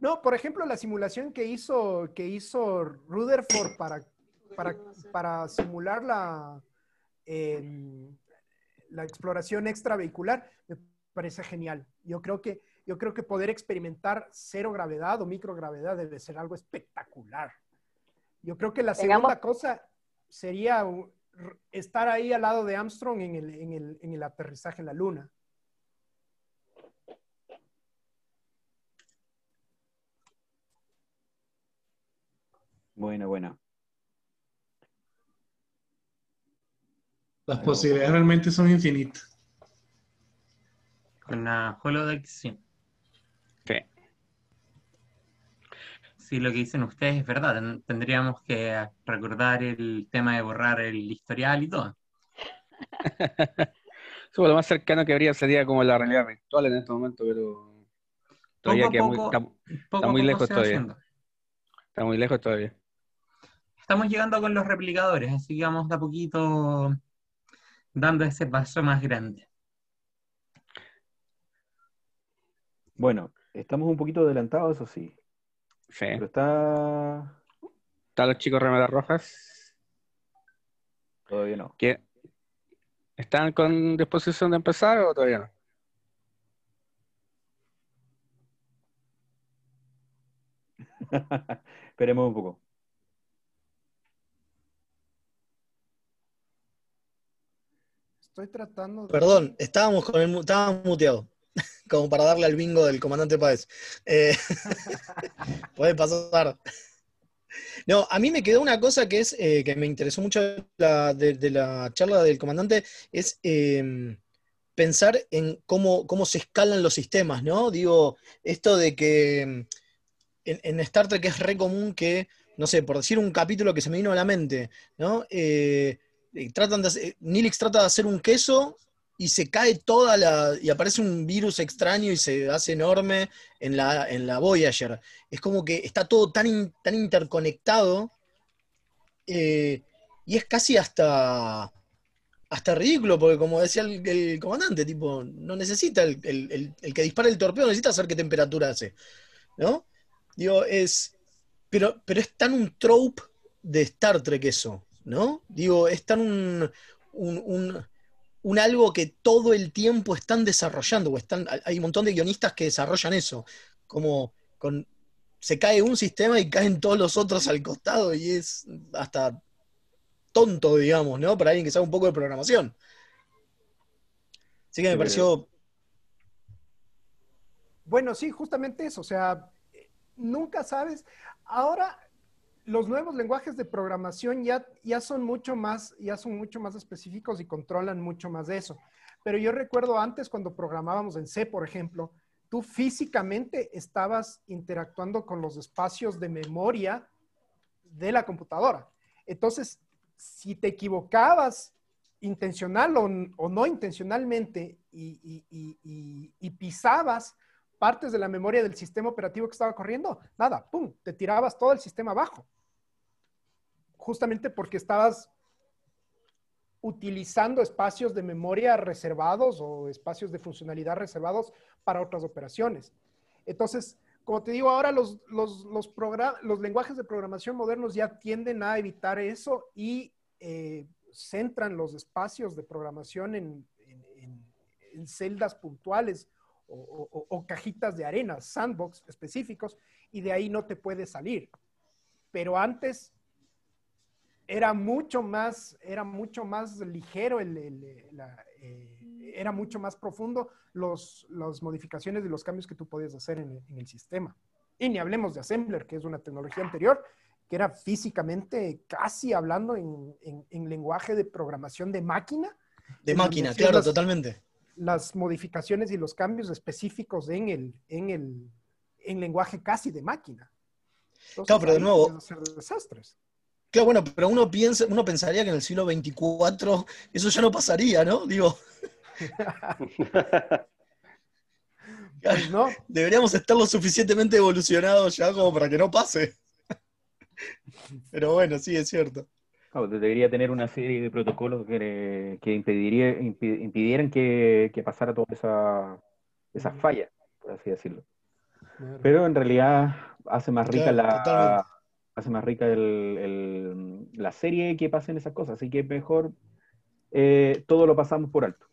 No, por ejemplo, la simulación que hizo, que hizo Rutherford para, para, para simular la, em, la exploración extravehicular me parece genial. Yo creo que, yo creo que poder experimentar cero gravedad o microgravedad debe ser algo espectacular. Yo creo que la segunda cosa sería estar ahí al lado de Armstrong en el, en el, en el aterrizaje en la Luna. Buena, buena. Las posibilidades realmente son infinitas. Con la holodeck, sí. Sí. Si lo que dicen ustedes es verdad, ten- tendríamos que recordar el tema de borrar el historial y todo. Pues, lo más cercano que habría sería como la realidad virtual en este momento, pero todavía Poco queda muy, poco, está, Poco muy lejos todavía. haciendo. está muy lejos todavía. Estamos llegando con los replicadores, así que vamos de a poquito dando ese paso más grande. Bueno, estamos un poquito adelantados, eso sí. Sí. Pero está... ¿Están los chicos remeras rojas? Todavía no. ¿Qué? ¿Están con disposición de empezar o todavía no? Esperemos un poco. Estoy tratando de... Perdón, estábamos con el estábamos muteados, como para darle al bingo del comandante Páez. Eh, puede pasar. No, a mí me quedó una cosa que es eh, que me interesó mucho de, la charla del comandante, es eh, pensar en cómo, cómo se escalan los sistemas, ¿no? Digo, esto de que en, en Star Trek es re común que, no sé, por decir un capítulo que se me vino a la mente, ¿no? Eh, eh, tratan de hacer- Nilix trata de hacer un queso y se cae toda la. y aparece un virus extraño y se hace enorme en la, en la Voyager. Es como que está todo tan, tan interconectado eh, y es casi hasta. hasta ridículo, porque como decía el, comandante, tipo, no necesita el- el que dispara el torpedo, necesita saber qué temperatura hace. ¿No? Digo, es. Pero, pero es tan un trope de Star Trek eso, ¿no? Digo, es tan un, un, un- un algo que todo el tiempo están desarrollando, o están, hay un montón de guionistas que desarrollan eso, como con, se cae un sistema y caen todos los otros al costado y es hasta tonto, digamos, ¿no? Para alguien que sabe un poco de programación. Así que me pareció, Bueno, sí, justamente eso. O sea, nunca sabes. Ahora, los nuevos lenguajes de programación ya, son mucho más, ya son mucho más específicos y controlan mucho más de eso. Pero yo recuerdo antes cuando programábamos en C, por ejemplo, tú físicamente estabas interactuando con los espacios de memoria de la computadora. Entonces, si te equivocabas intencional o, no intencionalmente y pisabas partes de la memoria del sistema operativo que estaba corriendo, nada, ¡pum!, te tirabas todo el sistema abajo. Justamente porque estabas utilizando espacios de memoria reservados o espacios de funcionalidad reservados para otras operaciones. Entonces, como te digo, ahora los, los, los, lenguajes de programación modernos ya tienden a evitar eso y eh, centran los espacios de programación en, celdas puntuales o- o cajitas de arena, sandbox específicos, y de ahí no te puedes salir. Pero antes era mucho más, era mucho más ligero, el- el- la, eh, era mucho más profundo los, las modificaciones y los cambios que tú podías hacer en, el- en el sistema. Y ni hablemos de Assembler, que es una tecnología anterior, que era físicamente casi hablando en, en- en lenguaje de programación de máquina. de máquina, claro, las- totalmente. las modificaciones y los cambios específicos en el, en el en lenguaje casi de máquina. Entonces, Claro, pero de nuevo- hacer desastres. Claro, bueno, pero uno piensa, uno pensaría que en el siglo XXIV eso ya no pasaría, ¿no? Digo, Pues no, deberíamos estar lo suficientemente evolucionados ya como para que no pase. Pero bueno, sí, es cierto. Claro, debería tener una serie de protocolos que, que impediría, impi- impidieran que, que pasara toda esa, esa falla, por así decirlo. Pero en realidad hace más rica Claro, la totalmente hace más rica la serie que pasen esas cosas. Así que mejor eh, todo lo pasamos por alto.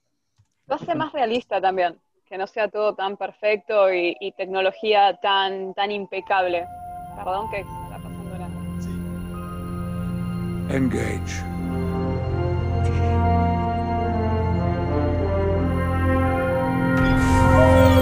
Lo hace más realista también, que no sea todo tan perfecto y, tecnología tan, tan impecable. Perdón que está pasando la... Sí. Engage.